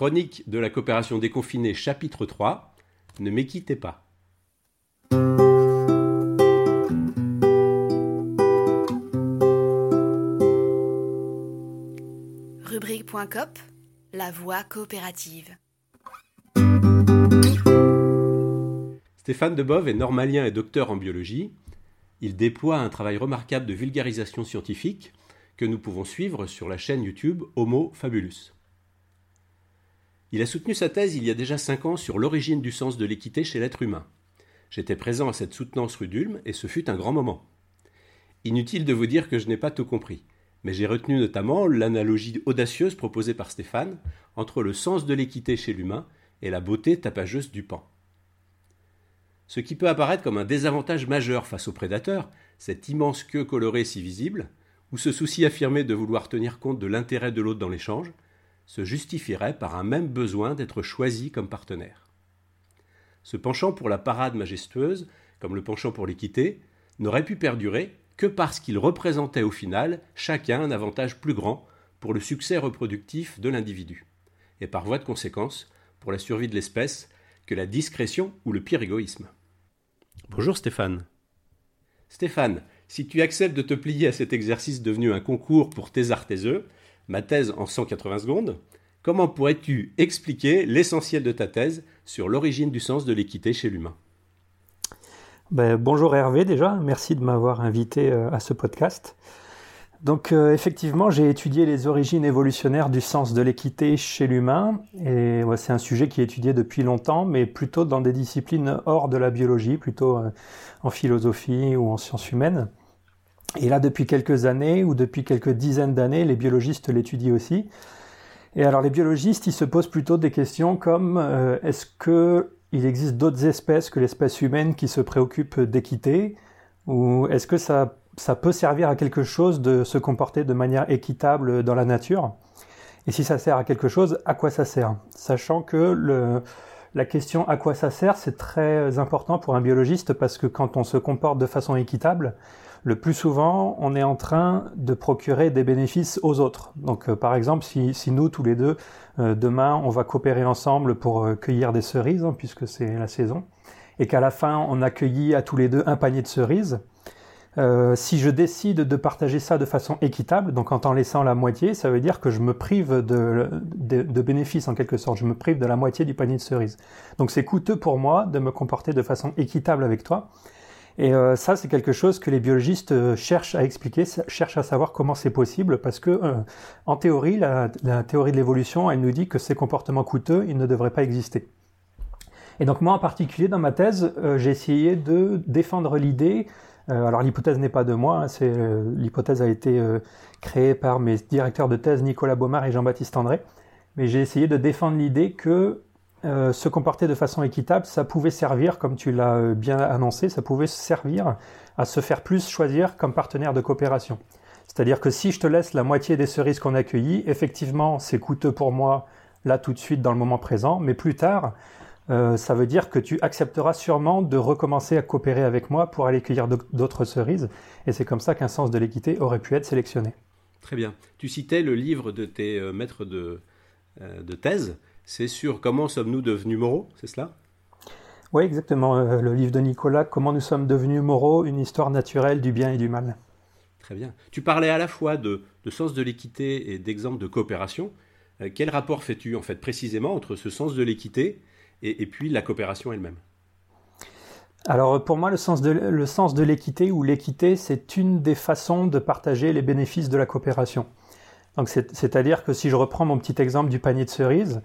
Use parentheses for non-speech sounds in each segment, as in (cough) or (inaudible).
Chronique de la coopération déconfinée, chapitre 3. Ne m'équitez pas. Rubrique.cop, la voie coopérative. Stéphane Debove est normalien et docteur en biologie. Il déploie un travail remarquable de vulgarisation scientifique que nous pouvons suivre sur la chaîne YouTube Homo Fabulus. Il a soutenu sa thèse il y a déjà cinq ans sur l'origine du sens de l'équité chez l'être humain. J'étais présent à cette soutenance rue d'Ulm et ce fut un grand moment. Inutile de vous dire que je n'ai pas tout compris, mais j'ai retenu notamment l'analogie audacieuse proposée par Stéphane entre le sens de l'équité chez l'humain et la beauté tapageuse du pan. Ce qui peut apparaître comme un désavantage majeur face aux prédateurs, cette immense queue colorée si visible, ou ce souci affirmé de vouloir tenir compte de l'intérêt de l'autre dans l'échange, se justifierait par un même besoin d'être choisi comme partenaire. Ce penchant pour la parade majestueuse, comme le penchant pour l'équité, n'aurait pu perdurer que parce qu'il représentait au final chacun un avantage plus grand pour le succès reproductif de l'individu, et par voie de conséquence pour la survie de l'espèce que la discrétion ou le pire égoïsme. Bonjour Stéphane. Stéphane, si tu acceptes de te plier à cet exercice devenu un concours pour tes tes œufs, ma thèse en 180 secondes, comment pourrais-tu expliquer l'essentiel de ta thèse sur l'origine du sens de l'équité chez l'humain? Ben, Bonjour Hervé déjà, merci de m'avoir invité euh, à ce podcast. Donc euh, effectivement, j'ai étudié les origines évolutionnaires du sens de l'équité chez l'humain, et c'est un sujet qui est étudié depuis longtemps, mais plutôt dans des disciplines hors de la biologie, plutôt euh, en philosophie ou en sciences humaines. Et là, depuis quelques années ou depuis quelques dizaines d'années, les biologistes l'étudient aussi. Et alors, les biologistes, ils se posent plutôt des questions comme euh, est-ce que il existe d'autres espèces que l'espèce humaine qui se préoccupent d'équité, ou est-ce que ça, ça peut servir à quelque chose de se comporter de manière équitable dans la nature? Et si ça sert à quelque chose, à quoi ça sert? Sachant que la question à quoi ça sert, c'est très important pour un biologiste parce que quand on se comporte de façon équitable, le plus souvent, on est en train de procurer des bénéfices aux autres. Donc, euh, par exemple, si, nous, tous les deux, euh, demain, on va coopérer ensemble pour euh, cueillir des cerises, hein, puisque c'est la saison, et qu'à la fin, on accueillit à tous les deux un panier de cerises, si je décide de partager ça de façon équitable, donc en t'en laissant la moitié, ça veut dire que je me prive de, de bénéfices en quelque sorte, je me prive de la moitié du panier de cerises. Donc c'est coûteux pour moi de me comporter de façon équitable avec toi. Et euh, ça, c'est quelque chose que les biologistes euh, cherchent à expliquer, cherchent à savoir comment c'est possible, parce que euh, en théorie, la, théorie de l'évolution, elle nous dit que ces comportements coûteux, ils ne devraient pas exister. Et donc moi, en particulier, dans ma thèse, j'ai essayé de défendre l'idée. alors l'hypothèse n'est pas de moi, hein, c'est l'hypothèse a été créée par mes directeurs de thèse Nicolas Baumard et Jean-Baptiste André. Mais j'ai essayé de défendre l'idée que euh, se comporter de façon équitable, ça pouvait servir, comme tu l'as euh, bien annoncé, ça pouvait servir à se faire plus choisir comme partenaire de coopération. C'est-à-dire que si je te laisse la moitié des cerises qu'on a cueillies, effectivement, c'est coûteux pour moi là tout de suite dans le moment présent, mais plus tard, euh, ça veut dire que tu accepteras sûrement de recommencer à coopérer avec moi pour aller cueillir d'autres cerises, et c'est comme ça qu'un sens de l'équité aurait pu être sélectionné. Très bien. Tu citais le livre de tes maîtres de, de thèse c'est sur comment sommes-nous devenus moraux, c'est cela? Oui, exactement. Euh, le livre de Nicolas, Comment nous sommes devenus moraux, une histoire naturelle du bien et du mal. Très bien. Tu parlais à la fois de, sens de l'équité et d'exemple de coopération. Euh, quel rapport fais-tu en fait précisément entre ce sens de l'équité et, puis la coopération elle-même? Alors pour moi, le sens de, le sens de l'équité ou l'équité, c'est une des façons de partager les bénéfices de la coopération. Donc c'est-à-dire que si je reprends mon petit exemple du panier de cerises,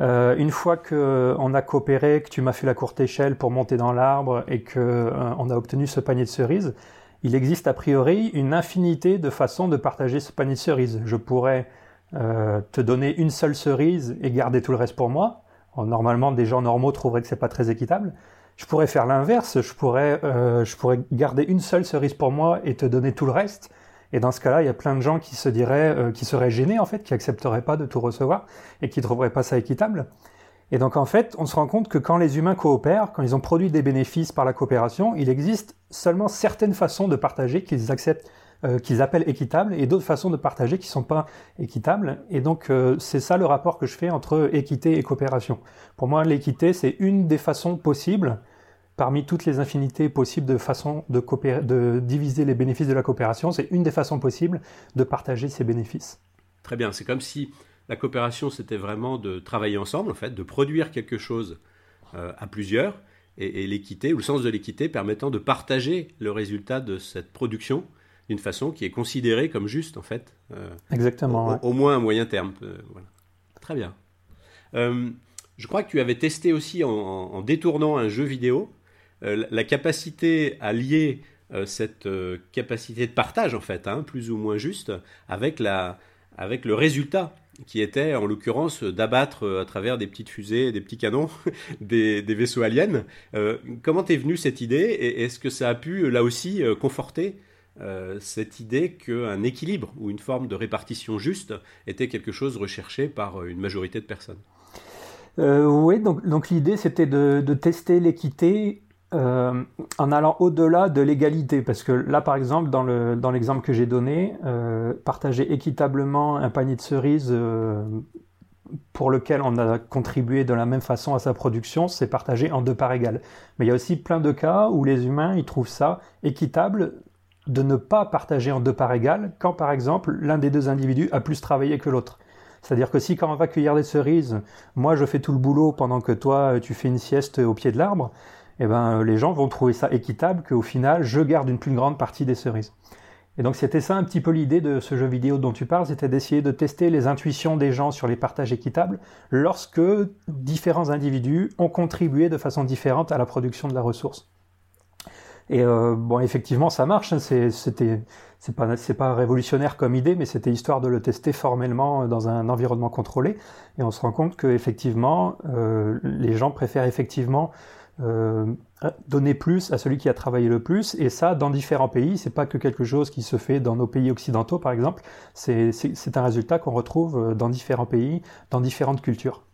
euh, une fois qu'on a coopéré, que tu m'as fait la courte échelle pour monter dans l'arbre et qu'on euh, a obtenu ce panier de cerises, il existe a priori une infinité de façons de partager ce panier de cerises. Je pourrais euh, te donner une seule cerise et garder tout le reste pour moi. Normalement, des gens normaux trouveraient que c'est pas très équitable. Je pourrais faire l'inverse. Je pourrais, je pourrais garder une seule cerise pour moi et te donner tout le reste. Et dans ce cas-là, il y a plein de gens qui se diraient, euh, qui seraient gênés en fait, qui accepteraient pas de tout recevoir et qui trouveraient pas ça équitable. Et donc en fait, on se rend compte que quand les humains coopèrent, quand ils ont produit des bénéfices par la coopération, il existe seulement certaines façons de partager qu'ils acceptent euh, qu'ils appellent équitables et d'autres façons de partager qui sont pas équitables. Et donc euh, c'est ça le rapport que je fais entre équité et coopération. Pour moi, l'équité c'est une des façons possibles parmi toutes les infinités possibles de façons de, de diviser les bénéfices de la coopération. C'est une des façons possibles de partager ces bénéfices. Très bien. C'est comme si la coopération c'était vraiment de travailler ensemble en fait, de produire quelque chose euh, à plusieurs et, l'équité ou le sens de l'équité permettant de partager le résultat de cette production d'une façon qui est considérée comme juste en fait. Euh, Exactement. Au, moins à moyen terme. Euh, Très bien. Je crois que tu avais testé aussi en, détournant un jeu vidéo la capacité à lier cette capacité de partage en fait, hein, plus ou moins juste, avec, la, avec le résultat qui était en l'occurrence d'abattre euh, à travers des petites fusées, des petits canons, (laughs) des, vaisseaux aliens. Euh, comment t'es venue cette idée et est-ce que ça a pu là aussi euh, conforter cette idée qu'un équilibre ou une forme de répartition juste était quelque chose recherché par une majorité de personnes? Oui, donc, l'idée c'était de, tester l'équité euh, en allant au-delà de l'égalité, parce que là, par exemple, dans, le, dans l'exemple que j'ai donné, euh, partager équitablement un panier de cerises euh, pour lequel on a contribué de la même façon à sa production, c'est partager en deux parts égales. Mais il y a aussi plein de cas où les humains, ils trouvent ça équitable de ne pas partager en deux parts égales quand, par exemple, l'un des deux individus a plus travaillé que l'autre. C'est-à-dire que si quand on va cueillir des cerises, moi je fais tout le boulot pendant que toi tu fais une sieste au pied de l'arbre, eh ben, euh, les gens vont trouver ça équitable qu'au final, je garde une plus grande partie des cerises. Et donc c'était ça un petit peu l'idée de ce jeu vidéo dont tu parles, c'était d'essayer de tester les intuitions des gens sur les partages équitables lorsque différents individus ont contribué de façon différente à la production de la ressource. Et euh, bon, effectivement, ça marche. Hein, c'était, c'est pas, c'est pas révolutionnaire comme idée, mais c'était histoire de le tester formellement dans un environnement contrôlé. Et on se rend compte que effectivement, euh, les gens préfèrent effectivement euh, donner plus à celui qui a travaillé le plus. Et ça, dans différents pays, c'est pas que quelque chose qui se fait dans nos pays occidentaux, par exemple. C'est un résultat qu'on retrouve euh, dans différents pays, dans différentes cultures.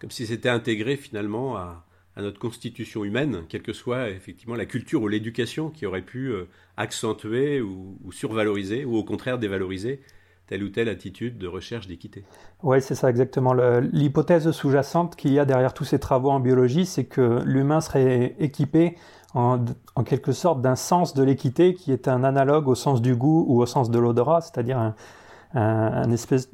Comme si c'était intégré finalement à, notre constitution humaine, quelle que soit effectivement la culture ou l'éducation qui aurait pu euh, accentuer ou, ou, survaloriser, ou au contraire dévaloriser telle ou telle attitude de recherche d'équité. Oui, c'est ça exactement. L'hypothèse sous-jacente qu'il y a derrière tous ces travaux en biologie, c'est que l'humain serait équipé en, quelque sorte d'un sens de l'équité qui est un analogue au sens du goût ou au sens de l'odorat, c'est-à-dire un, espèce,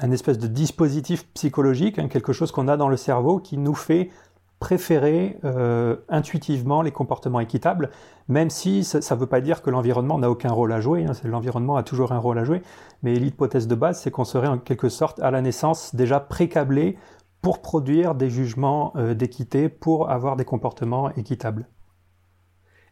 un espèce de dispositif psychologique, hein, quelque chose qu'on a dans le cerveau qui nous fait préférer euh, intuitivement les comportements équitables, même si ça ne veut pas dire que l'environnement n'a aucun rôle à jouer, hein, l'environnement a toujours un rôle à jouer, mais l'hypothèse de base, c'est qu'on serait en quelque sorte à la naissance déjà précablé pour produire des jugements euh, d'équité, pour avoir des comportements équitables.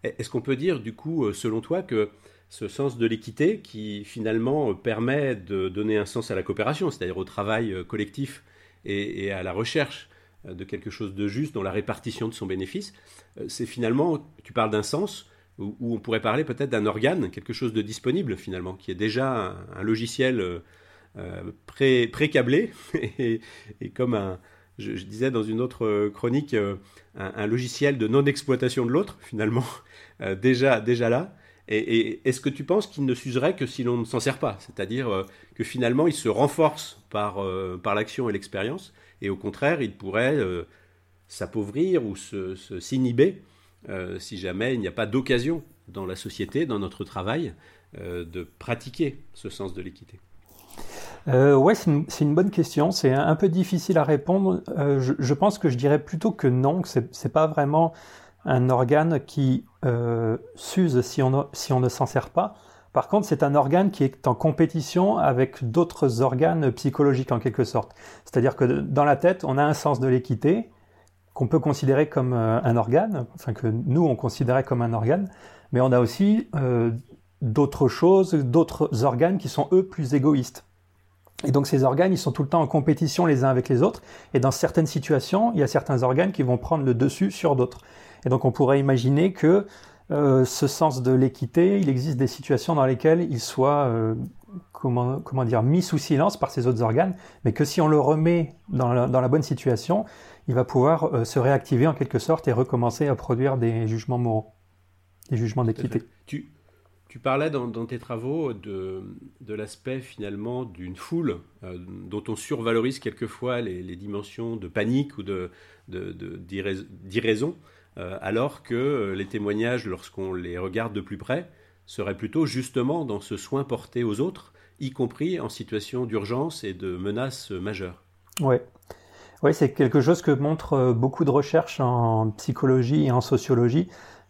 Est-ce qu'on peut dire, du coup, euh, selon toi, que ce sens de l'équité, qui finalement permet de donner un sens à la coopération, c'est-à-dire au travail collectif et à la recherche de quelque chose de juste dans la répartition de son bénéfice, euh, c'est finalement, tu parles d'un sens, où, on pourrait parler peut-être d'un organe, quelque chose de disponible finalement, qui est déjà un, logiciel euh, pré-câblé, (laughs) et, comme un, je, disais dans une autre chronique, un, logiciel de non-exploitation de l'autre, finalement, (laughs) déjà, déjà là. Et, est-ce que tu penses qu'il ne s'userait que si l'on ne s'en sert pas? C'est-à-dire que finalement, il se renforce par, par l'action et l'expérience, et au contraire, il pourrait euh, s'appauvrir ou s'inhiber euh, si jamais il n'y a pas d'occasion dans la société, dans notre travail, euh, de pratiquer ce sens de l'équité. Euh, ouais, c'est une, bonne question. C'est un, peu difficile à répondre. Je, pense que je dirais plutôt que non, que c'est pas vraiment un organe qui s'use si on, si on ne s'en sert pas. Par contre, c'est un organe qui est en compétition avec d'autres organes psychologiques en quelque sorte. C'est-à-dire que dans la tête, on a un sens de l'équité qu'on peut considérer comme euh, un organe, enfin que nous on considérait comme un organe, mais on a aussi euh, d'autres choses, d'autres organes qui sont eux plus égoïstes. Et donc ces organes, ils sont tout le temps en compétition les uns avec les autres, et dans certaines situations, il y a certains organes qui vont prendre le dessus sur d'autres. Et donc on pourrait imaginer que euh, ce sens de l'équité, il existe des situations dans lesquelles il soit euh, comment, dire, mis sous silence par ses autres organes, mais que si on le remet dans la, bonne situation, il va pouvoir euh, se réactiver en quelque sorte et recommencer à produire des jugements moraux, des jugements d'équité. Tu, parlais dans, tes travaux de, l'aspect finalement d'une foule dont on survalorise quelquefois les, dimensions de panique ou d'irraison, alors que les témoignages, lorsqu'on les regarde de plus près, seraient plutôt justement dans ce soin porté aux autres, y compris en situation d'urgence et de menace majeure. Oui, ouais, c'est quelque chose que montrent euh, beaucoup de recherches en psychologie et en sociologie.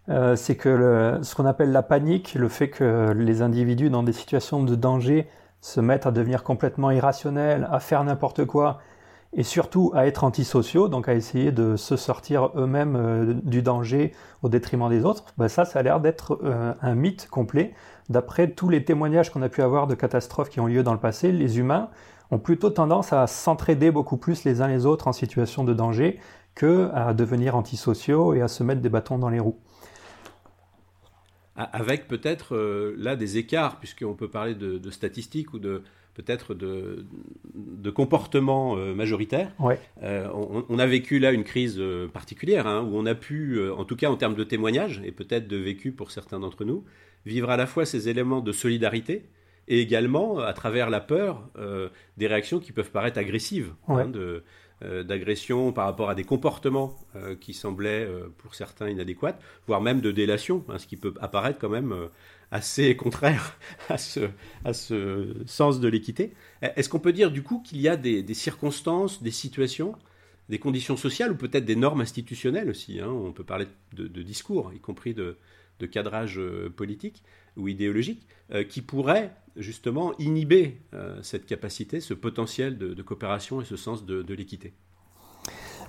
Euh, c'est que ce qu'on appelle la panique, le fait que les individus dans des situations de danger se mettent à devenir complètement irrationnels, à faire n'importe quoi, et surtout à être antisociaux, donc à essayer de se sortir eux-mêmes euh, du danger au détriment des autres, ben ça, ça a l'air d'être un mythe complet. D'après tous les témoignages qu'on a pu avoir de catastrophes qui ont lieu dans le passé, les humains ont plutôt tendance à s'entraider beaucoup plus les uns les autres en situation de danger que à devenir antisociaux et à se mettre des bâtons dans les roues. Avec peut-être euh, là des écarts, puisqu'on peut parler de, statistiques ou de peut-être de, de comportements euh, majoritaires. Euh, on, a vécu là une crise particulière, hein, où on a pu, en tout cas en termes de témoignages, et peut-être de vécu pour certains d'entre nous, vivre à la fois ces éléments de solidarité, et également à travers la peur euh, des réactions qui peuvent paraître agressives, hein, euh, d'agression par rapport à des comportements euh, qui semblaient pour certains inadéquats, voire même de délation, hein, ce qui peut apparaître quand même assez contraire (laughs) à ce, à ce sens de l'équité. Est-ce qu'on peut dire du coup qu'il y a des, circonstances, des situations, des conditions sociales ou peut-être des normes institutionnelles aussi, hein, on peut parler de, discours, y compris de, de cadrage politique ou idéologique, qui pourraient justement inhiber euh, cette capacité, ce potentiel de, coopération et ce sens de, l'équité?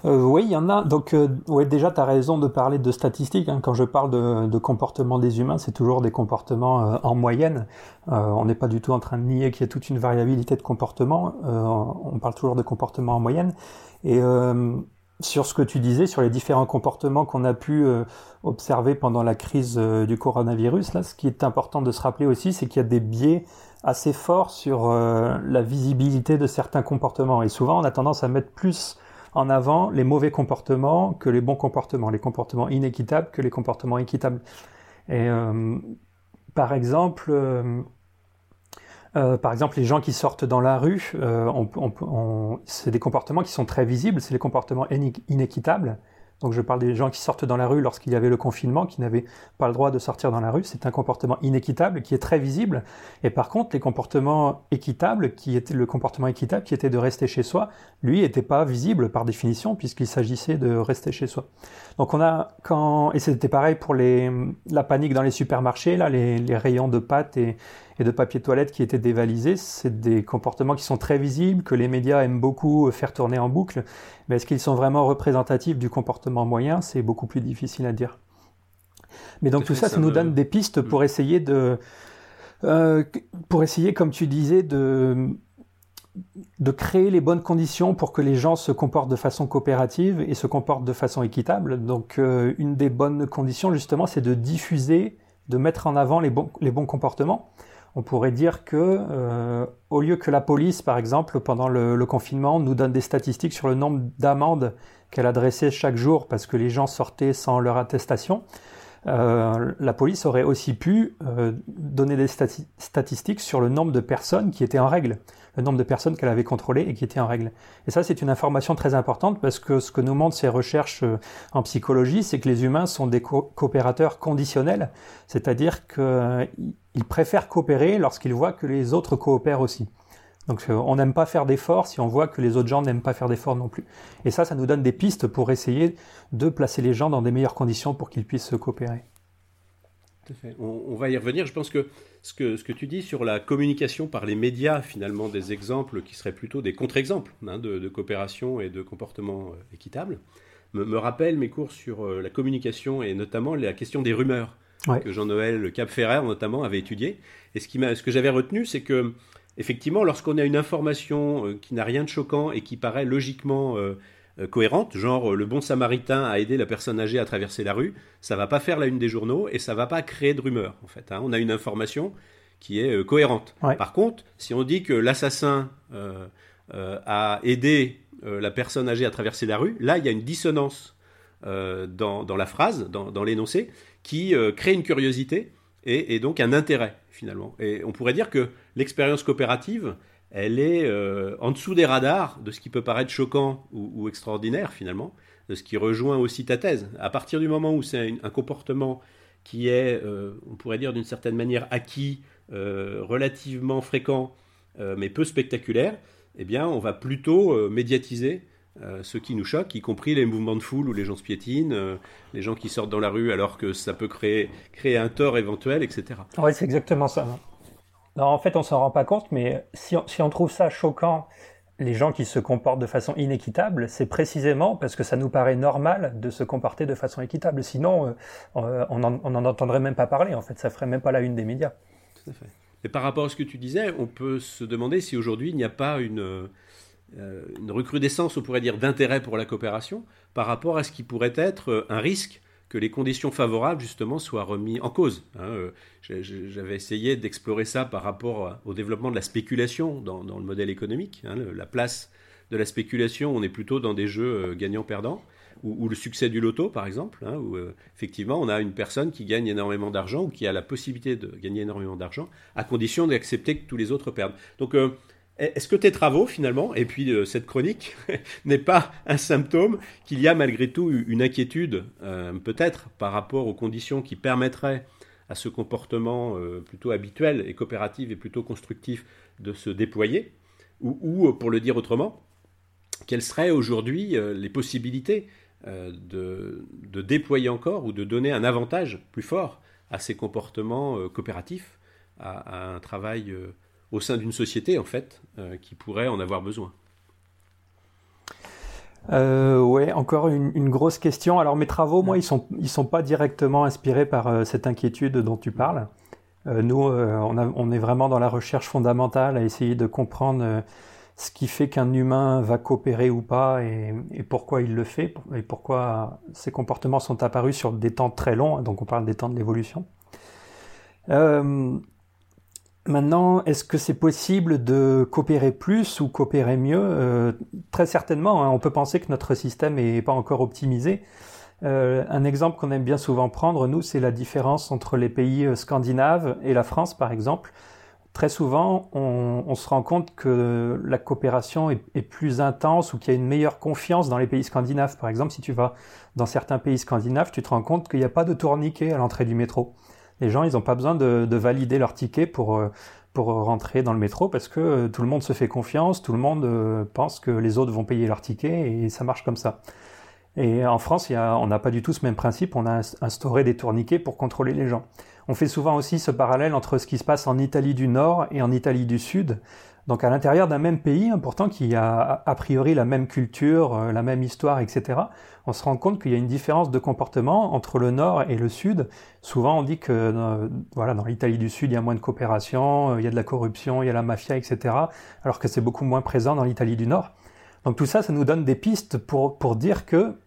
Euh, oui, il y en a. Donc, euh, déjà, tu as raison de parler de statistiques. Hein. Quand je parle de, comportement des humains, c'est toujours des comportements en moyenne. on n'est pas du tout en train de nier qu'il y a toute une variabilité de comportement. on parle toujours de comportement en moyenne. Et sur ce que tu disais, sur les différents comportements qu'on a pu observer pendant la crise du coronavirus, là, ce qui est important de se rappeler aussi, c'est qu'il y a des biais assez forts sur la visibilité de certains comportements. Et souvent, on a tendance à mettre plus en avant les mauvais comportements que les bons comportements, les comportements inéquitables que les comportements équitables. Et par exemple, par exemple, les gens qui sortent dans la rue, c'est des comportements qui sont très visibles, c'est les comportements inéquitables. Donc je parle des gens qui sortent dans la rue lorsqu'il y avait le confinement, qui n'avaient pas le droit de sortir dans la rue. C'est un comportement inéquitable qui est très visible. Et par contre, les comportements équitables, qui étaient le comportement équitable, qui était de rester chez soi, lui n'était pas visible par définition puisqu'il s'agissait de rester chez soi. Donc on a quand et c'était pareil pour les la panique dans les supermarchés, là les, rayons de pâtes et et de papier toilette qui étaient dévalisés. C'est des comportements qui sont très visibles, que les médias aiment beaucoup faire tourner en boucle. Mais est-ce qu'ils sont vraiment représentatifs du comportement moyen? C'est beaucoup plus difficile à dire. Mais donc tout ça, ça, nous donne des pistes pour mm. essayer de, euh, pour essayer, comme tu disais, de de créer les bonnes conditions pour que les gens se comportent de façon coopérative et se comportent de façon équitable. Donc euh, une des bonnes conditions justement, c'est de diffuser, de mettre en avant les bons, les bons comportements on pourrait dire que euh, au lieu que la police, par exemple, pendant le, confinement, nous donne des statistiques sur le nombre d'amendes qu'elle adressait chaque jour parce que les gens sortaient sans leur attestation, euh, la police aurait aussi pu euh, donner des statistiques sur le nombre de personnes qui étaient en règle le nombre de personnes qu'elle avait contrôlées et qui étaient en règle. Et ça, c'est une information très importante parce que ce que nous montrent ces recherches euh, en psychologie, c'est que les humains sont des coopérateurs conditionnels, c'est-à-dire qu'ils préfèrent coopérer lorsqu'ils voient que les autres coopèrent aussi. Donc euh, on n'aime pas faire d'efforts si on voit que les autres gens n'aiment pas faire d'efforts non plus. Et ça, ça nous donne des pistes pour essayer de placer les gens dans des meilleures conditions pour qu'ils puissent coopérer. On, va y revenir. Je pense que ce, que ce que tu dis sur la communication par les médias, finalement, des exemples qui seraient plutôt des contre-exemples hein, de, coopération et de comportement euh, équitable, me, rappelle mes cours sur euh, la communication et notamment la question des rumeurs que Jean-Noël Cap-Ferrer, notamment, avait étudié. Et ce, qui ce que j'avais retenu, c'est que, effectivement, lorsqu'on a une information euh, qui n'a rien de choquant et qui paraît logiquement euh, cohérente, genre euh, le bon samaritain a aidé la personne âgée à traverser la rue, ça va pas faire la une des journaux et ça va pas créer de rumeurs en fait. Hein. On a une information qui est euh, cohérente. Par contre, si on dit que l'assassin a aidé la personne âgée à traverser la rue, là il y a une dissonance dans, la phrase, dans, l'énoncé, qui crée une curiosité et, donc un intérêt finalement. Et on pourrait dire que l'expérience coopérative, elle est euh, en dessous des radars de ce qui peut paraître choquant ou, extraordinaire finalement, de ce qui rejoint aussi ta thèse. À partir du moment où c'est un, comportement qui est, euh, on pourrait dire d'une certaine manière, acquis, euh, relativement fréquent, mais peu spectaculaire, eh bien on va plutôt médiatiser euh, ce qui nous choque, y compris les mouvements de foule où les gens se piétinent, euh, les gens qui sortent dans la rue alors que ça peut créer, créer un tort éventuel, etc. Oui, c'est exactement ça. Non, en fait, on s'en rend pas compte, mais si on, si on, trouve ça choquant, les gens qui se comportent de façon inéquitable, c'est précisément parce que ça nous paraît normal de se comporter de façon équitable. Sinon, euh, on n'en entendrait même pas parler, en fait, ça ferait même pas la une des médias. Tout à fait. Et par rapport à ce que tu disais, on peut se demander si aujourd'hui il n'y a pas une une recrudescence, on pourrait dire, d'intérêt pour la coopération par rapport à ce qui pourrait être euh, un risque que les conditions favorables, justement, soient remises en cause. Hein. Euh, j'avais essayé d'explorer ça par rapport au développement de la spéculation dans, le modèle économique. Hein. La place de la spéculation, on est plutôt dans des jeux gagnant-perdant, ou, le succès du loto, par exemple, hein, où effectivement on a une personne qui gagne énormément d'argent ou qui a la possibilité de gagner énormément d'argent, à condition d'accepter que tous les autres perdent. Donc est-ce que tes travaux, finalement, et puis euh, cette chronique, (laughs) n'est pas un symptôme qu'il y a malgré tout une inquiétude, euh, peut-être, par rapport aux conditions qui permettraient à ce comportement euh, plutôt habituel et coopératif et plutôt constructif de se déployer? Ou, pour le dire autrement, quelles seraient aujourd'hui les possibilités de, déployer encore ou de donner un avantage plus fort à ces comportements coopératifs, à, un travail au sein d'une société, en fait, euh, qui pourrait en avoir besoin euh, ouais, encore une, grosse question. Alors mes travaux, moi, ils sont ils sont pas directement inspirés par euh, cette inquiétude dont tu parles. Euh, nous, on, on, est vraiment dans la recherche fondamentale à essayer de comprendre ce qui fait qu'un humain va coopérer ou pas et, et, pourquoi il le fait et pourquoi ces comportements sont apparus sur des temps très longs. Donc on parle des temps de l'évolution. Maintenant, est-ce que c'est possible de coopérer plus ou coopérer mieux? Euh, Très certainement, hein. on peut penser que notre système n'est pas encore optimisé. Euh, un exemple qu'on aime bien souvent prendre, nous, c'est la différence entre les pays euh, scandinaves et la France, par exemple. Très souvent, on, se rend compte que la coopération est, est plus intense ou qu'il y a une meilleure confiance dans les pays scandinaves. Par exemple, si tu vas dans certains pays scandinaves, tu te rends compte qu'il n'y a pas de tourniquet à l'entrée du métro. Les gens, ils n'ont pas besoin de, valider leur ticket pour, euh, pour rentrer dans le métro parce que euh, tout le monde se fait confiance, tout le monde euh, pense que les autres vont payer leur ticket et ça marche comme ça. Et en France, on n'a pas du tout ce même principe. On a instauré des tourniquets pour contrôler les gens. On fait souvent aussi ce parallèle entre ce qui se passe en Italie du Nord et en Italie du Sud. Donc à l'intérieur d'un même pays, pourtant qui a a priori la même culture, euh, la même histoire, etc., on se rend compte qu'il y a une différence de comportement entre le nord et le sud. Souvent on dit que euh, voilà, dans l'Italie du Sud, il y a moins de coopération, euh, il y a de la corruption, il y a la mafia, etc., alors que c'est beaucoup moins présent dans l'Italie du Nord. Donc tout ça, ça nous donne des pistes pour dire que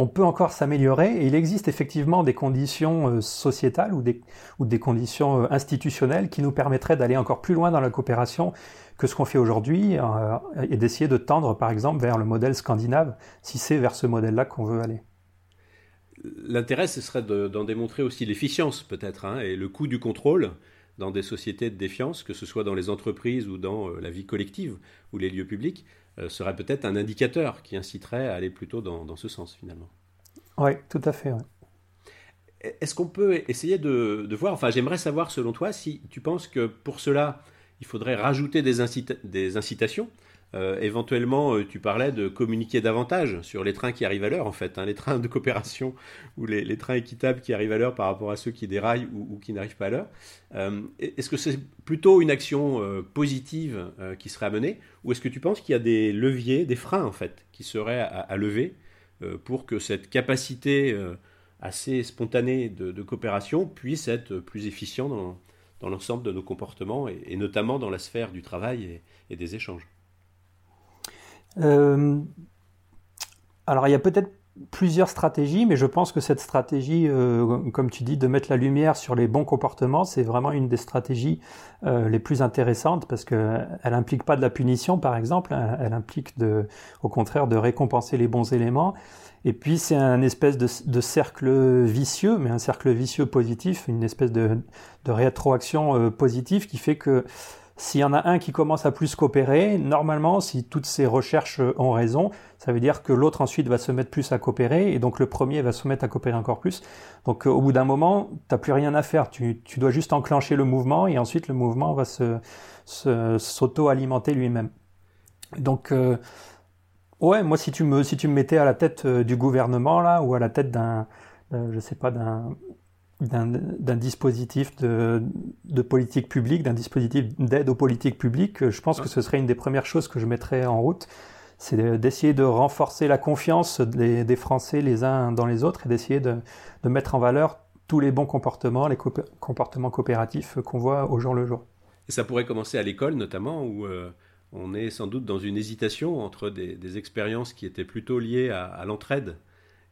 on peut encore s'améliorer et il existe effectivement des conditions euh, sociétales ou des, ou des conditions euh, institutionnelles qui nous permettraient d'aller encore plus loin dans la coopération que ce qu'on fait aujourd'hui euh, et d'essayer de tendre par exemple vers le modèle scandinave si c'est vers ce modèle-là qu'on veut aller. L'intérêt, ce serait d'en démontrer aussi l'efficience peut-être hein, et le coût du contrôle dans des sociétés de défiance, que ce soit dans les entreprises ou dans la vie collective ou les lieux publics. Euh, serait peut-être un indicateur qui inciterait à aller plutôt dans, ce sens finalement. Oui, tout à fait. Est-ce qu'on peut essayer de, voir, enfin j'aimerais savoir selon toi si tu penses que pour cela, il faudrait rajouter des, des incitations euh, éventuellement, euh, tu parlais de communiquer davantage sur les trains qui arrivent à l'heure, en fait, hein, les trains de coopération (laughs) ou les, trains équitables qui arrivent à l'heure par rapport à ceux qui déraillent ou, qui n'arrivent pas à l'heure. Euh, est-ce que c'est plutôt une action positive qui serait à mener, ou est-ce que tu penses qu'il y a des leviers, des freins, en fait, qui seraient à, lever pour que cette capacité assez spontanée de, coopération puisse être plus efficiente dans, l'ensemble de nos comportements, et, notamment dans la sphère du travail et des échanges? Euh, alors il y a peut-être plusieurs stratégies, mais je pense que cette stratégie, euh, comme tu dis, de mettre la lumière sur les bons comportements, c'est vraiment une des stratégies euh, les plus intéressantes parce qu'elle implique pas de la punition, par exemple, elle, implique de, au contraire de récompenser les bons éléments. Et puis c'est un espèce de, cercle vicieux, mais un cercle vicieux positif, une espèce de, rétroaction positive qui fait que s'il y en a un qui commence à plus coopérer, normalement, si toutes ces recherches ont raison, ça veut dire que l'autre ensuite va se mettre plus à coopérer, et donc le premier va se mettre à coopérer encore plus. Donc au bout d'un moment, tu n'as plus rien à faire, tu, dois juste enclencher le mouvement, et ensuite le mouvement va s'auto-alimenter lui-même. Donc euh, Ouais, moi, si tu me, mettais à la tête euh, du gouvernement, là, ou à la tête d'un, je sais pas, d'un, d'un, dispositif de, de, politique publique, d'un dispositif d'aide aux politiques publiques, euh, je pense que ce serait une des premières choses que je mettrais en route. C'est d'essayer de renforcer la confiance des, des, Français les uns dans les autres et d'essayer de, de mettre en valeur tous les bons comportements, les comportements coopératifs qu'on voit au jour le jour. Et ça pourrait commencer à l'école notamment, où euh, on est sans doute dans une hésitation entre des, expériences qui étaient plutôt liées à, l'entraide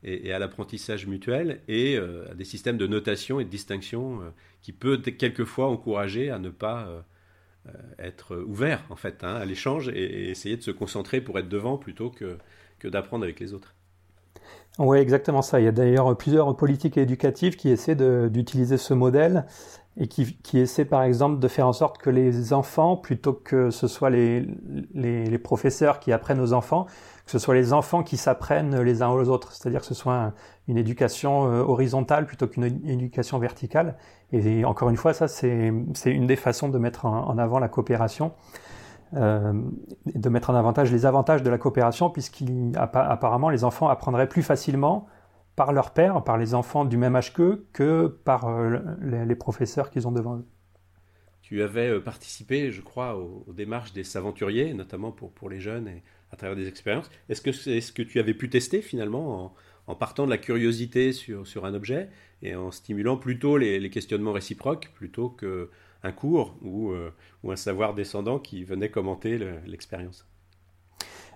et, à l'apprentissage mutuel et euh, à des systèmes de notation et de distinction euh, qui peut quelquefois encourager à ne pas euh, être ouvert en fait hein, à l'échange et, essayer de se concentrer pour être devant plutôt que, que d'apprendre avec les autres. Oui, exactement ça. Il y a d'ailleurs plusieurs politiques éducatives qui essaient d'utiliser ce modèle et qui, qui, essaie par exemple de faire en sorte que les enfants, plutôt que ce soit les, les professeurs qui apprennent aux enfants, que ce soit les enfants qui s'apprennent les uns aux autres, c'est-à-dire que ce soit une éducation euh, horizontale plutôt qu'une éducation verticale. Et encore une fois, ça c'est une des façons de mettre en, avant la coopération, euh, de mettre en avantage les avantages de la coopération, puisqu'apparemment les enfants apprendraient plus facilement par leur père, par les enfants du même âge qu'eux, que par euh, les, professeurs qu'ils ont devant eux. Tu avais participé, je crois, aux, démarches des aventuriers, notamment pour, pour les jeunes et à travers des expériences. Est-ce que c'est ce que tu avais pu tester finalement en, partant de la curiosité sur, sur, un objet et en stimulant plutôt les, questionnements réciproques plutôt qu'un cours ou, euh, ou, un savoir descendant qui venait commenter l'expérience?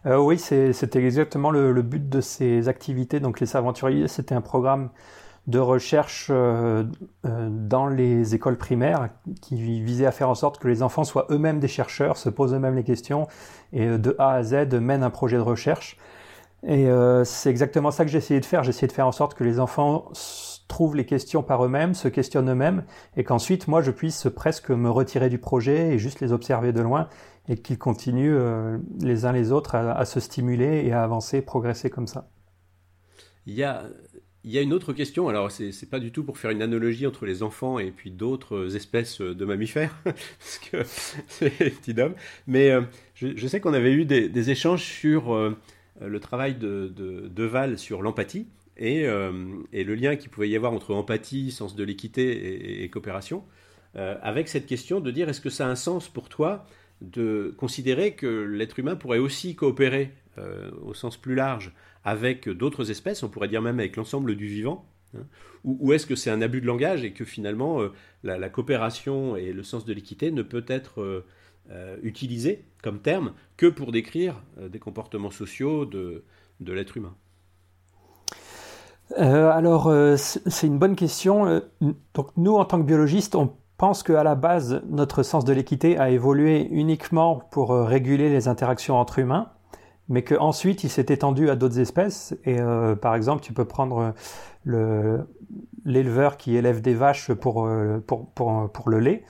Euh, oui, c'était exactement le, but de ces activités. Donc les aventuriers, c'était un programme de recherche euh, euh, dans les écoles primaires qui visait à faire en sorte que les enfants soient eux-mêmes des chercheurs, se posent eux-mêmes les questions et de A à Z mènent un projet de recherche. Et c'est exactement ça que j'ai essayé de faire. J'ai essayé de faire en sorte que les enfants trouvent les questions par eux-mêmes, se questionnent eux-mêmes, et qu'ensuite moi je puisse presque me retirer du projet et juste les observer de loin et qu'ils continuent euh, les uns les autres à, se stimuler et à avancer, progresser comme ça. Il y a, il y a une autre question, alors c'est pas du tout pour faire une analogie entre les enfants et puis d'autres espèces de mammifères, (laughs) parce que (laughs) c'est petit homme, mais euh, je, sais qu'on avait eu des, échanges sur euh, le travail de, de, Val sur l'empathie et, et, le lien qu'il pouvait y avoir entre empathie, sens de l'équité et, coopération, avec cette question de dire est-ce que ça a un sens pour toi de considérer que l'être humain pourrait aussi coopérer euh, au sens plus large avec d'autres espèces, on pourrait dire même avec l'ensemble du vivant, hein, ou, est-ce que c'est un abus de langage et que finalement euh, la, coopération et le sens de l'équité ne peut être euh, utilisé comme terme que pour décrire des comportements sociaux de, l'être humain? Alors, c'est une bonne question. Donc, nous, en tant que biologistes, on pense qu'à la base, notre sens de l'équité a évolué uniquement pour réguler les interactions entre humains, mais qu'ensuite il s'est étendu à d'autres espèces. Et euh, par exemple, tu peux prendre euh, l'éleveur qui élève des vaches pour, pour le lait.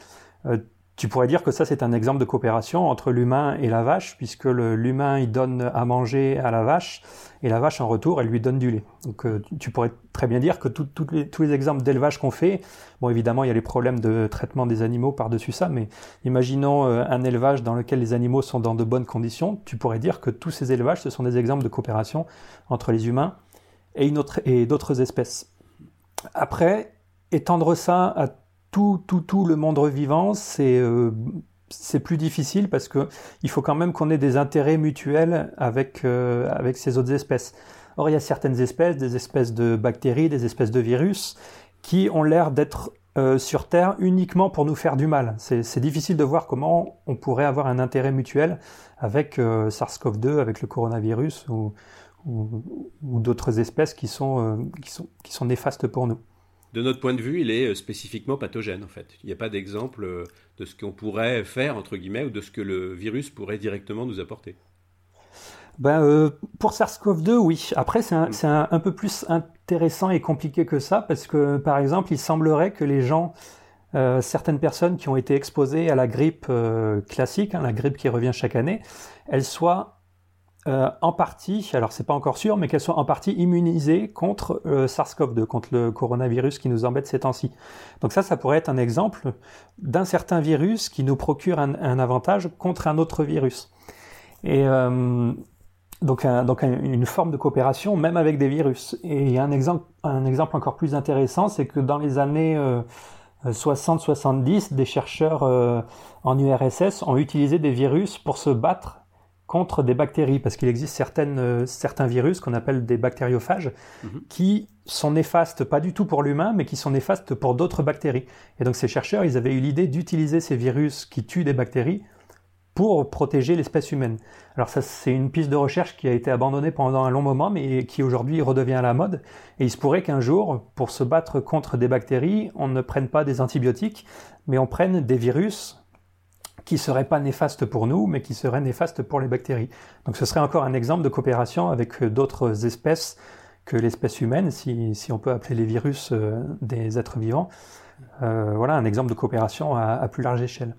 Tu pourrais dire que ça, c'est un exemple de coopération entre l'humain et la vache, puisque l'humain, il donne à manger à la vache, et la vache, en retour, elle lui donne du lait. Donc, euh, tu pourrais très bien dire que tous les exemples d'élevage qu'on fait, bon, évidemment, il y a les problèmes de traitement des animaux par-dessus ça, mais imaginons euh, un élevage dans lequel les animaux sont dans de bonnes conditions, tu pourrais dire que tous ces élevages, ce sont des exemples de coopération entre les humains et, et d'autres espèces. Après, étendre ça à tout, tout, tout le monde vivant, c'est euh, c'est plus difficile parce que il faut quand même qu'on ait des intérêts mutuels avec euh, avec ces autres espèces. Or, il y a certaines espèces, des espèces de bactéries, des espèces de virus, qui ont l'air d'être euh, sur Terre uniquement pour nous faire du mal. C'est difficile de voir comment on pourrait avoir un intérêt mutuel avec SARS-CoV-2, avec le coronavirus ou, ou, ou d'autres espèces qui sont, qui, sont, qui sont néfastes pour nous de notre point de vue, il est euh, spécifiquement pathogène en fait. Il n'y a pas d'exemple euh, de ce qu'on pourrait faire entre guillemets ou de ce que le virus pourrait directement nous apporter. ben, Pour SARS-CoV-2, oui. Après, c'est un, un, un, peu plus intéressant et compliqué que ça, parce que, par exemple, il semblerait que les gens euh, certaines personnes qui ont été exposées à la grippe euh, classique, hein, la grippe qui revient chaque année, elles soient euh, en partie, alors c'est pas encore sûr, mais qu'elles soient en partie immunisées contre SARS-CoV-2, contre le coronavirus qui nous embête ces temps-ci. Donc ça, ça pourrait être un exemple d'un certain virus qui nous procure un, avantage contre un autre virus. Et donc, un, donc une forme de coopération même avec des virus. Et un exemple, un exemple encore plus intéressant, c'est que dans les années 60-70, des chercheurs euh, en URSS ont utilisé des virus pour se battre contre des bactéries, parce qu'il existe certaines, euh, certains virus qu'on appelle des bactériophages, mhm. qui sont néfastes pas du tout pour l'humain, mais qui sont néfastes pour d'autres bactéries. Et donc ces chercheurs, ils avaient eu l'idée d'utiliser ces virus qui tuent des bactéries pour protéger l'espèce humaine. Alors ça, c'est une piste de recherche qui a été abandonnée pendant un long moment, mais qui aujourd'hui redevient à la mode. Et il se pourrait qu'un jour, pour se battre contre des bactéries, on ne prenne pas des antibiotiques, mais on prenne des virus qui seraient pas néfastes pour nous, mais qui seraient néfastes pour les bactéries. Donc ce serait encore un exemple de coopération avec d'autres espèces que l'espèce humaine, si, on peut appeler les virus euh, des êtres vivants. Euh, voilà un exemple de coopération à, plus large échelle.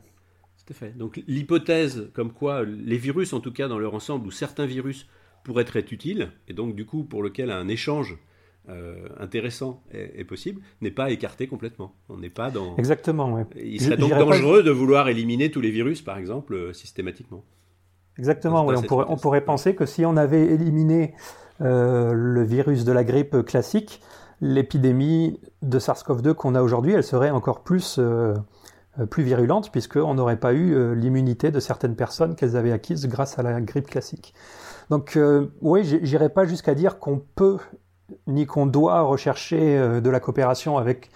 Tout fait. Donc l'hypothèse comme quoi les virus, en tout cas dans leur ensemble, ou certains virus pourraient être utiles, et donc du coup pour lequel un échange euh, intéressant est, possible, n'est pas écarté complètement. On n'est pas dans. Exactement. Ouais. Il serait donc dangereux de vouloir éliminer tous les virus, par exemple, euh, systématiquement. Exactement. On pourrait, on pourrait penser que si on avait éliminé euh, le virus de la grippe classique, l'épidémie de SARS-CoV-2 qu'on a aujourd'hui, elle serait encore plus euh, plus virulente puisqu'on n'aurait pas eu l'immunité de certaines personnes qu'elles avaient acquises grâce à la grippe classique. Donc euh, oui, j'irai pas jusqu'à dire qu'on peut ni qu'on doit rechercher de la coopération avec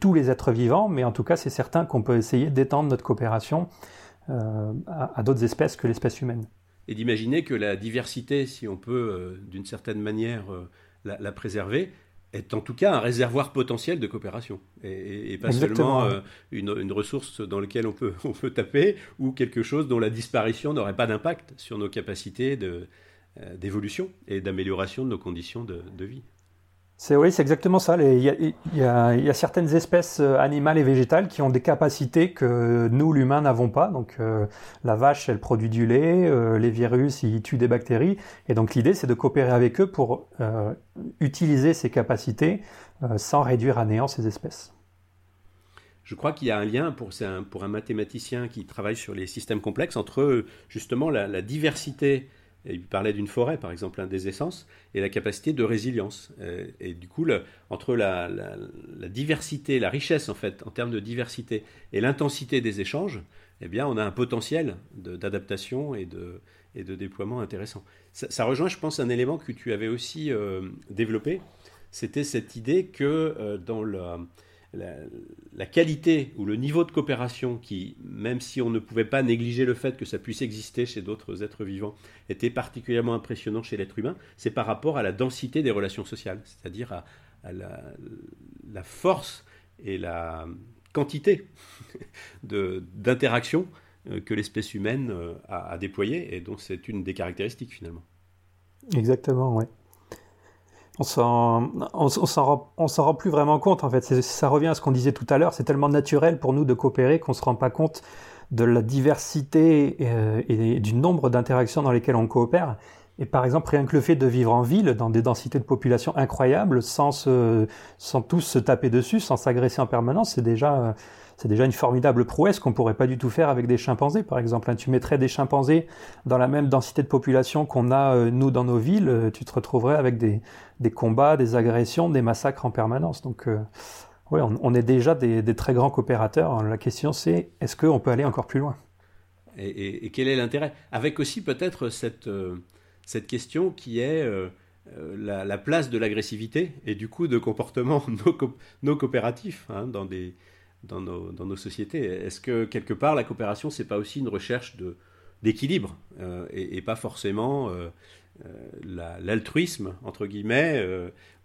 tous les êtres vivants, mais en tout cas c'est certain qu'on peut essayer d'étendre notre coopération à, d'autres espèces que l'espèce humaine. Et d'imaginer que la diversité, si on peut d'une certaine manière la préserver, est en tout cas un réservoir potentiel de coopération et, pas seulement euh, une, ressource dans laquelle on peut, (laughs) on peut taper ou quelque chose dont la disparition n'aurait pas d'impact sur nos capacités euh, d'évolution et d'amélioration de nos conditions de vie. C'est oui, c'est exactement ça. Il y, a, il, y a, il y, a, certaines espèces euh, animales et végétales qui ont des capacités que nous, l'humain, n'avons pas. Donc euh, la vache, elle produit du lait, euh, les virus, ils tuent des bactéries. Et donc l'idée, c'est de coopérer avec eux pour utiliser ces capacités sans réduire à néant ces espèces. Je crois qu'il y a un lien pour un, pour un mathématicien qui travaille sur les systèmes complexes entre justement la, la diversité il parlait d'une forêt, par exemple, des essences, et la capacité de résilience. Euh, et, du coup, entre la, diversité, la richesse, en fait, en termes de diversité, et l'intensité des échanges, eh bien, on a un potentiel d'adaptation et de, déploiement intéressant. Ça, rejoint, je pense, un élément que tu avais aussi euh, développé. C'était cette idée que euh, dans le la, qualité ou le niveau de coopération qui, même si on ne pouvait pas négliger le fait que ça puisse exister chez d'autres êtres vivants, était particulièrement impressionnant chez l'être humain, c'est par rapport à la densité des relations sociales, c'est-à-dire à, la, force et la quantité (laughs) d'interactions euh, que l'espèce humaine euh, a, déployées et dont c'est une des caractéristiques finalement. Exactement, oui on s'en on, s'en rend, plus vraiment compte en fait. Ça revient à ce qu'on disait tout à l'heure. C'est tellement naturel pour nous de coopérer qu'on se rend pas compte de la diversité euh, et, du nombre d'interactions dans lesquelles on coopère. Et par exemple, rien que le fait de vivre en ville, dans des densités de population incroyables, sans, se, sans tous se taper dessus, sans s'agresser en permanence, c'est déjà c'est déjà une formidable prouesse qu'on pourrait pas du tout faire avec des chimpanzés, par exemple. Hein. Tu mettrais des chimpanzés dans la même densité de population qu'on a, euh, nous, dans nos villes, euh, tu te retrouverais avec des, combats, des agressions, des massacres en permanence. Donc, euh, oui, on, est déjà des, très grands coopérateurs. La question, c'est est-ce qu'on peut aller encore plus loin? Et, quel est l'intérêt? Avec aussi peut-être cette, question qui est... la, la, place de l'agressivité et du coup de comportements (laughs) non, coopératifs hein, dans, des, dans nos, dans nos sociétés. Est-ce que quelque part la coopération, c'est pas aussi une recherche de, d'équilibre euh, et, pas forcément euh, euh, l'altruisme, entre guillemets,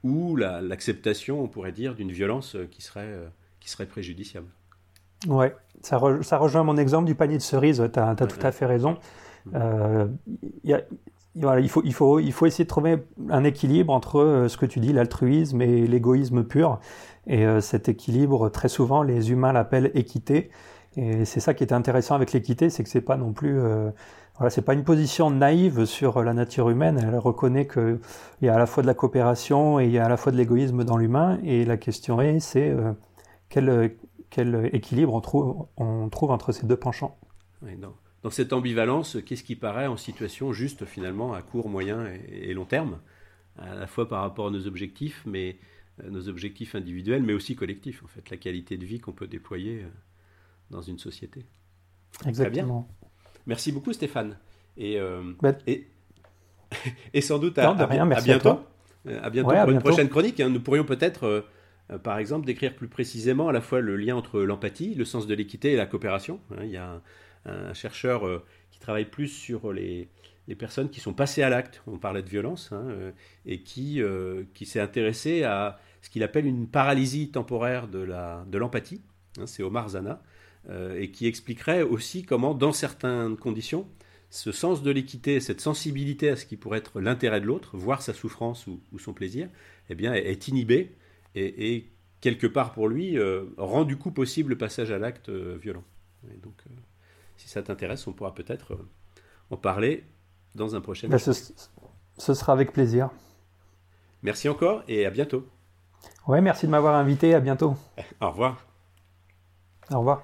ou l'acceptation, on pourrait dire, d'une violence qui serait, qui serait préjudiciable? Ouais, ça, ça, rejoint mon exemple du panier de cerises, tu as, tout à fait raison. Y a, voilà, il, faut, il, faut, il faut essayer de trouver un équilibre entre ce que tu dis, l'altruisme et l'égoïsme pur. Et cet équilibre, très souvent, les humains l'appellent équité. Et c'est ça qui est intéressant avec l'équité, c'est que c'est pas non plus voilà, c'est pas une position naïve sur la nature humaine. Elle reconnaît qu'il y a à la fois de la coopération et il y a à la fois de l'égoïsme dans l'humain. Et la question est, c'est euh, quel, quel, équilibre on trouve, on trouve entre ces deux penchants. Dans, cette ambivalence, qu'est-ce qui paraît en situation juste finalement à court, moyen et, long terme, à la fois par rapport à nos objectifs, mais euh, nos objectifs individuels, mais aussi collectifs en fait, la qualité de vie qu'on peut déployer euh, dans une société. Exactement. Merci beaucoup Stéphane. Et, euh, bah, et, (laughs) et, sans doute à, rien, à, bientôt. À, à bientôt pour une prochaine chronique. Hein. Nous pourrions peut-être, euh, par exemple, décrire plus précisément à la fois le lien entre l'empathie, le sens de l'équité et la coopération. Hein. Il y a un, chercheur qui travaille plus sur les, les, personnes qui sont passées à l'acte. On parlait de violence hein, et qui, qui s'est intéressé à ce qu'il appelle une paralysie temporaire de l'empathie. De C'est Omar Zana. Euh, et qui expliquerait aussi comment, dans certaines conditions, ce sens de l'équité, cette sensibilité à ce qui pourrait être l'intérêt de l'autre, voir sa souffrance ou, son plaisir, eh bien, est inhibé et, quelque part pour lui euh, rend du coup possible le passage à l'acte euh, violent. donc, si ça t'intéresse, on pourra peut-être en parler dans un prochain. Ben, ce, ce, sera avec plaisir. Merci encore et à bientôt. Ouais, merci de m'avoir invité. À bientôt. Au revoir. Au revoir.